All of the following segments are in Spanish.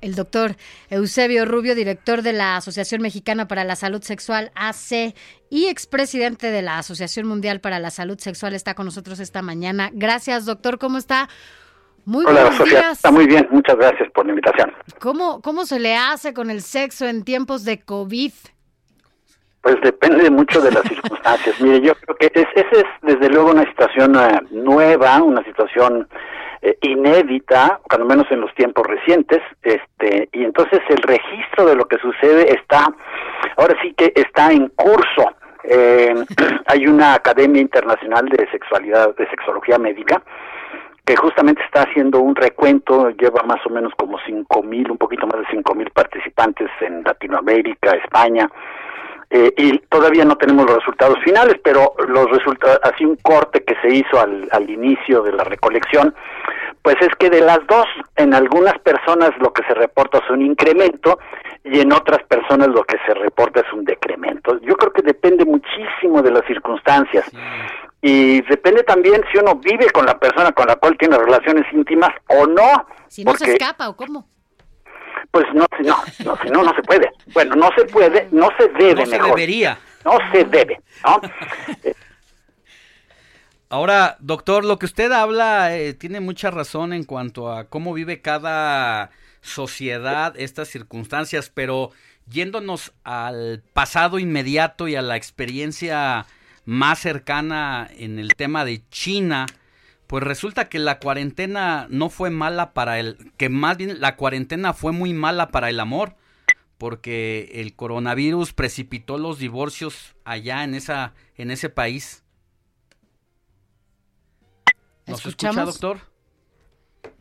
El doctor Eusebio Rubio, director de la Asociación Mexicana para la Salud Sexual, AC, y expresidente de la Asociación Mundial para la Salud Sexual, está con nosotros esta mañana. Gracias, doctor. ¿Cómo está? Muy Hola, Sofía. Está muy bien. Muchas gracias por la invitación. ¿Cómo, ¿Cómo se le hace con el sexo en tiempos de COVID? Pues depende mucho de las circunstancias. Mire, yo creo que es, esa es desde luego una situación eh, nueva, una situación eh, inédita, cuando menos en los tiempos recientes, este, y entonces el registro de lo que sucede está, ahora sí que está en curso. Eh, hay una academia internacional de sexualidad, de sexología médica, que justamente está haciendo un recuento, lleva más o menos como cinco mil, un poquito más de cinco mil participantes en Latinoamérica, España, eh, y todavía no tenemos los resultados finales, pero los resultados, así un corte que se hizo al, al inicio de la recolección, pues es que de las dos, en algunas personas lo que se reporta es un incremento y en otras personas lo que se reporta es un decremento. Yo creo que depende muchísimo de las circunstancias y depende también si uno vive con la persona con la cual tiene relaciones íntimas o no. Si no se escapa o cómo. Pues no, no, no, no, no se puede. Bueno, no se puede, no se debe No se mejor. debería. No se debe, ¿no? Ahora, doctor, lo que usted habla eh, tiene mucha razón en cuanto a cómo vive cada sociedad estas circunstancias, pero yéndonos al pasado inmediato y a la experiencia más cercana en el tema de China, pues resulta que la cuarentena no fue mala para el, que más bien la cuarentena fue muy mala para el amor, porque el coronavirus precipitó los divorcios allá en esa, en ese país. ¿Nos escucha, doctor?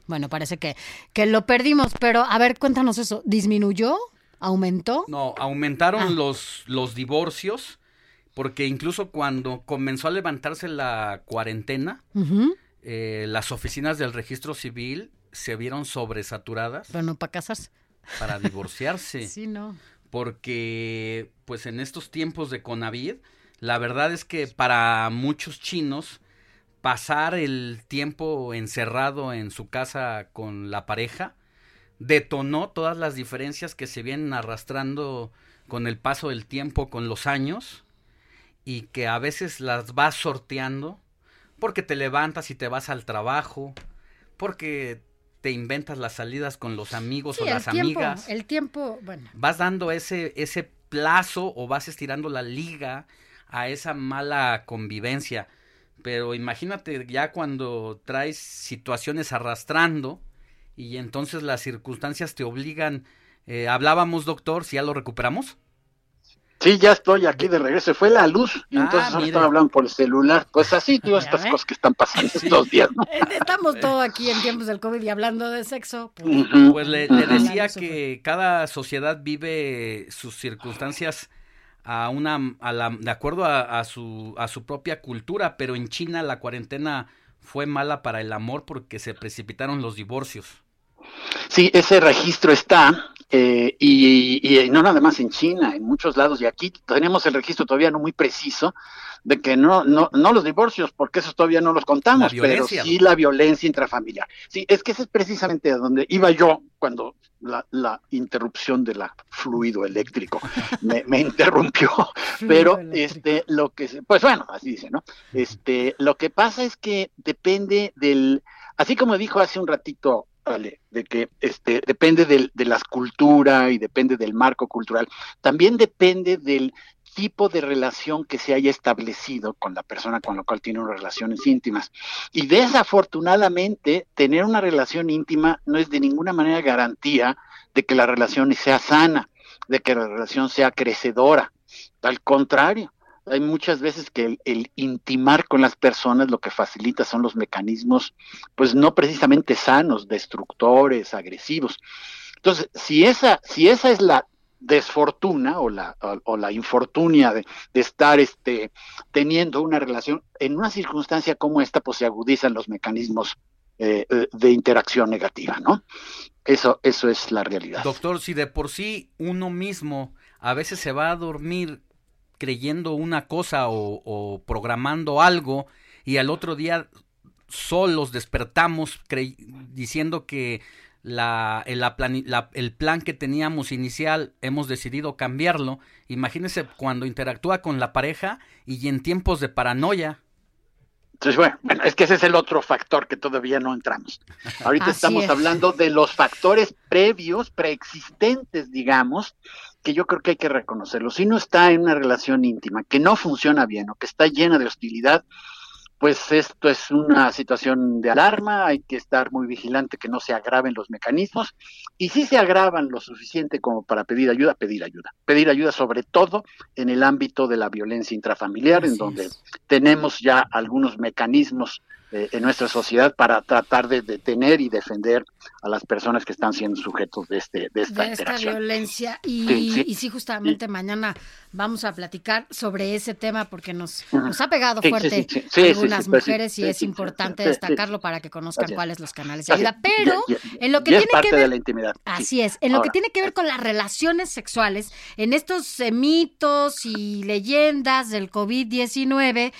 Bueno, parece que, que lo perdimos, pero a ver, cuéntanos eso. ¿Disminuyó? ¿Aumentó? No, aumentaron Ah. los, los divorcios, porque incluso cuando comenzó a levantarse la cuarentena, Ujú, eh, las oficinas del registro civil se vieron sobresaturadas Pero no para casarse. para divorciarse. Sí, no. porque pues en estos tiempos de Conavid, la verdad es que para muchos chinos pasar el tiempo encerrado en su casa con la pareja detonó todas las diferencias que se vienen arrastrando con el paso del tiempo, con los años, y que a veces las vas sorteando porque te levantas y te vas al trabajo, porque te inventas las salidas con los amigos Sí, o el las tiempo, amigas el tiempo, bueno. vas dando ese, ese plazo o vas estirando la liga a esa mala convivencia. Pero imagínate ya cuando traes situaciones arrastrando y entonces las circunstancias te obligan. eh, hablábamos, doctor, si ya lo recuperamos. Sí, ya estoy aquí de regreso. Fue la luz y Ah, entonces ahora están hablando por el celular. Pues así, todas Ya estas ve. cosas que están pasando estos días, ¿no? Eh, Estamos todos aquí en tiempos del COVID y hablando de sexo. pues. Pues le, le Ujú. decía que cada sociedad vive sus circunstancias a una, a la, de acuerdo a, a su, a su propia cultura, pero en China la cuarentena fue mala para el amor porque se precipitaron los divorcios. Sí, ese registro está, eh, y, y no nada más en China, en muchos lados, y aquí tenemos el registro todavía no muy preciso de que no, no, no los divorcios, porque esos todavía no los contamos, pero sí la violencia intrafamiliar. Sí, es que ese es precisamente a donde iba yo cuando la, la interrupción de la fluido eléctrico me, me interrumpió, pero este lo que se- pues bueno, así dice, ¿no? Este, lo que pasa es que depende del, así como dijo hace un ratito De que este depende del, de la cultura y depende del marco cultural, también depende del tipo de relación que se haya establecido con la persona con la cual tiene unas relaciones íntimas. Y desafortunadamente, tener una relación íntima no es de ninguna manera garantía de que la relación sea sana, de que la relación sea crecedora. Al contrario, hay muchas veces que el, intimar con las personas lo que facilita son los mecanismos, pues no precisamente sanos, destructores, agresivos. Entonces, si esa, si esa es la desfortuna o la, o, la infortunia de, estar este, teniendo una relación, en una circunstancia como esta, pues se agudizan los mecanismos eh, eh, de interacción negativa, ¿no? Eso, eso es la realidad. Doctor, si de por sí uno mismo a veces se va a dormir creyendo una cosa o, programando algo y al otro día solos despertamos diciendo que la, el, plan que teníamos inicial hemos decidido cambiarlo. Imagínese cuando interactúa con la pareja y en tiempos de paranoia. Entonces, bueno, bueno, es que ese es el otro factor que todavía no entramos. Ahorita estamos hablando de los factores previos, preexistentes, digamos, que yo creo que hay que reconocerlo. Si uno está en una relación íntima que no funciona bien o que está llena de hostilidad, pues esto es una situación de alarma, hay que estar muy vigilante que no se agraven los mecanismos y si se agravan lo suficiente como para pedir ayuda, pedir ayuda. Pedir ayuda sobre todo en el ámbito de la violencia intrafamiliar, en donde tenemos ya algunos mecanismos eh, en nuestra sociedad para tratar de detener y defender a las personas que están siendo sujetos de, este, de esta, de violencia. Y sí, justamente mañana vamos a platicar sobre ese tema porque nos, nos ha pegado fuerte algunas pues mujeres y es importante destacarlo para que conozcan cuáles los canales de ayuda. Pero en lo que tiene que ver... la intimidad. Así es, en lo que tiene que ver con las relaciones sexuales, en estos eh, mitos y leyendas del COVID-19,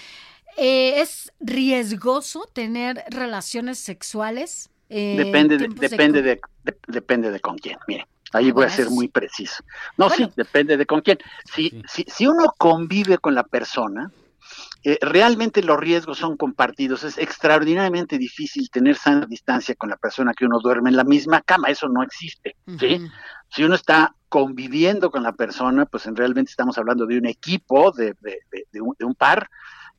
eh, ¿Es riesgoso tener relaciones sexuales? Eh, depende, de, depende, de, depende de con quién. Mire, ahí ah, voy a ser muy preciso. No, sí, depende de con quién. Si, si, si uno convive con la persona, eh, realmente los riesgos son compartidos. Es extraordinariamente difícil tener sana distancia con la persona que uno duerme en la misma cama. Eso no existe. ¿sí? Si uno está conviviendo con la persona, pues en realmente estamos hablando de un equipo, de, de un par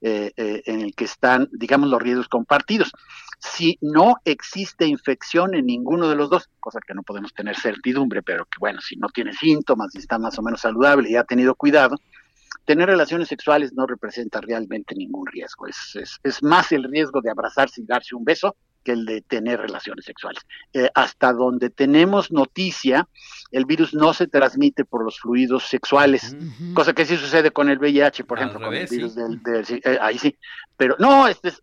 eh, eh, en el que están, digamos, los riesgos compartidos. Si no existe infección en ninguno de los dos, cosa que no podemos tener certidumbre, pero que bueno, si no tiene síntomas y está más o menos saludable y ha tenido cuidado, tener relaciones sexuales no representa realmente ningún riesgo. Es, es, es más el riesgo de abrazarse y darse un beso que el de tener relaciones sexuales. Eh, hasta donde tenemos noticia, el virus no se transmite por los fluidos sexuales, cosa que sí sucede con el VIH, por ejemplo, con el virus del, eh, ahí sí, pero no, este es,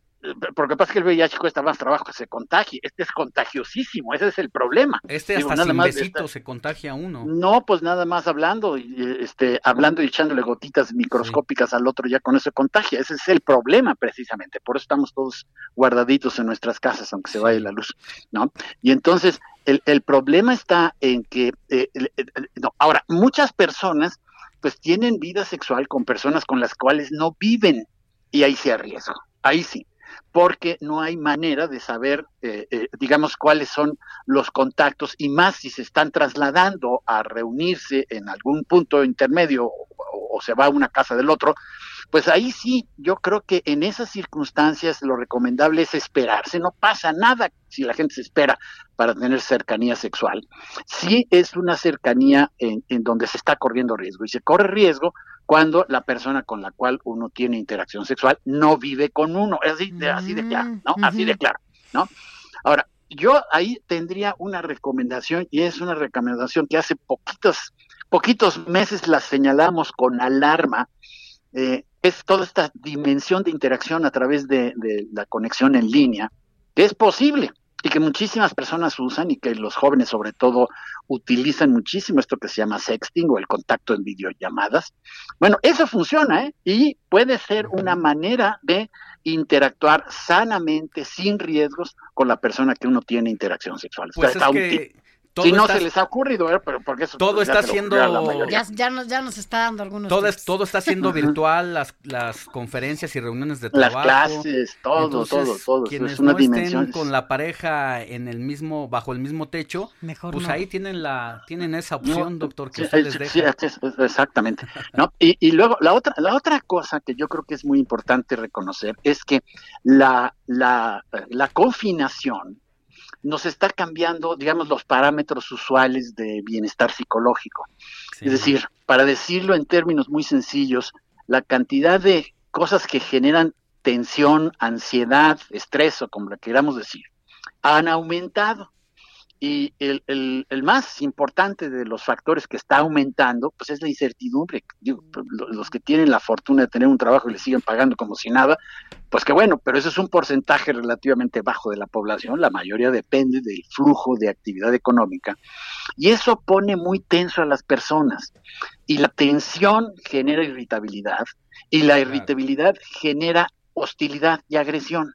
porque pasa que el VIH cuesta más trabajo que se contagie. Este es contagiosísimo, ese es el problema. Este hasta sin besito se contagia uno. No, pues nada más hablando, y, este, hablando y echándole gotitas microscópicas al otro, ya con eso contagia. Ese es el problema precisamente. Por eso estamos todos guardaditos en nuestras casas, aunque se vaya la luz, ¿no? Y entonces, el, el problema está en que, eh, no, ahora, muchas personas pues tienen vida sexual con personas con las cuales no viven y ahí se arriesga, ahí sí porque no hay manera de saber, eh, eh, digamos, cuáles son los contactos y más si se están trasladando a reunirse en algún punto intermedio o, se va a una casa del otro, pues ahí sí, yo creo que en esas circunstancias lo recomendable es esperarse, no pasa nada si la gente se espera para tener cercanía sexual. Sí es una cercanía en, en donde se está corriendo riesgo y se corre riesgo cuando la persona con la cual uno tiene interacción sexual no vive con uno, es así de, así de claro, ¿no? Así de claro, ¿no? Ahora, yo ahí tendría una recomendación y es una recomendación que hace poquitos, poquitos meses la señalamos con alarma, eh, es toda esta dimensión de interacción a través de, de la conexión en línea, que es posible, y que muchísimas personas usan y que los jóvenes sobre todo utilizan muchísimo esto que se llama sexting o el contacto en videollamadas. Bueno, eso funciona ¿eh? y puede ser una manera de interactuar sanamente, sin riesgos, con la persona que uno tiene interacción sexual. Pues es que si no se les ha ocurrido, ¿eh? pero porque eso todo está siendo ya, ya, nos, ya nos está dando algunos todo, todo está siendo virtual las, las conferencias y reuniones de trabajo. las clases todo todo todo. Quienes no estén con la pareja en el mismo bajo el mismo techo Mejor pues ahí tienen la tienen esa opción doctor que ustedes dejan exactamente. No y, y luego la otra la otra cosa que yo creo que es muy importante reconocer es que la la la confinación nos está cambiando, digamos, los parámetros usuales de bienestar psicológico. Es decir, para decirlo en términos muy sencillos, la cantidad de cosas que generan tensión, ansiedad, estrés o como le queramos decir, han aumentado. Y el, el, el, más importante de los factores que está aumentando, pues es la incertidumbre. Digo, pues, los que tienen la fortuna de tener un trabajo y le siguen pagando como si nada, pues que bueno, pero eso es un porcentaje relativamente bajo de la población. La mayoría depende del flujo de actividad económica. Y eso pone muy tenso a las personas. Y la tensión genera irritabilidad. Y la irritabilidad genera hostilidad y agresión.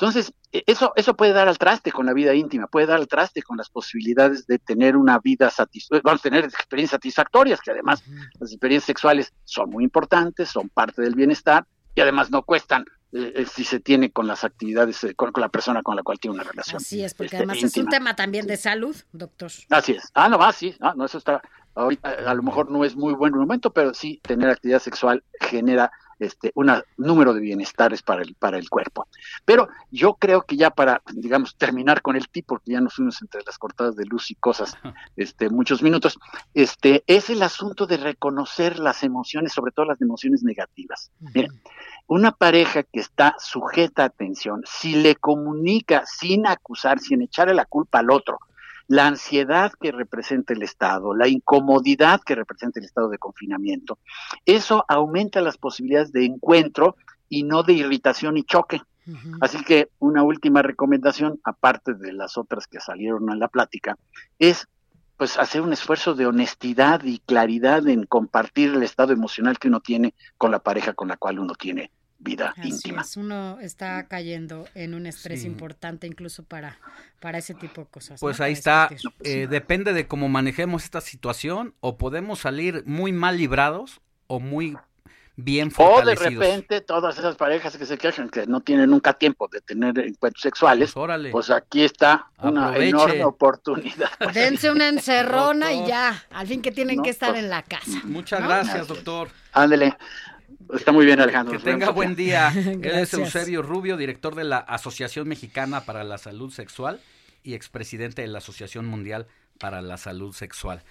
Entonces, e, eso, eso puede dar al traste con la vida íntima, puede dar al traste con las posibilidades de tener una vida satisfactoria, vamos a tener experiencias satisfactorias, que además las experiencias sexuales son muy importantes, son parte del bienestar y además no cuestan eh, eh si se tiene con las actividades, eh, con, con, la persona con la cual tiene una relación. Así es, porque este, además íntima. es un tema también de salud, doctor. Así es. Ah, no, ah, sí, ah, no, eso está, ahorita a lo mejor no es muy buen momento, pero sí tener actividad sexual genera este, un número de bienestares para el, para el cuerpo. Pero yo creo que ya para, digamos, terminar con el tipo, porque ya nos fuimos entre las cortadas de luz y cosas, este, muchos minutos, este, es el asunto de reconocer las emociones, sobre todo las emociones negativas. Una pareja que está sujeta a tensión, si le comunica sin acusar, sin echarle la culpa al otro, la ansiedad que representa el estado, la incomodidad que representa el estado de confinamiento, eso aumenta las posibilidades de encuentro y no de irritación y choque. Uh -huh. Así que una última recomendación, aparte de las otras que salieron en la plática, es pues hacer un esfuerzo de honestidad y claridad en compartir el estado emocional que uno tiene con la pareja con la cual uno tiene vida Así íntima. Es, uno está cayendo en un estrés sí. importante incluso para, para ese tipo de cosas. Pues ¿no? ahí está, eh, depende de cómo manejemos esta situación o podemos salir muy mal librados o muy bien fortalecidos. O de repente todas esas parejas que se quejan que no tienen nunca tiempo de tener encuentros sexuales, pues, pues aquí está una Aproveche. enorme oportunidad. Dense una encerrona y ya, al fin que tienen no, que estar pues, en la casa. Muchas ¿no? gracias, doctor. Ándele. Está muy bien, Alejandro. Que tenga buen día. Él es Eusebio Rubio, director de la Asociación Mexicana para la Salud Sexual y expresidente de la Asociación Mundial para la Salud Sexual.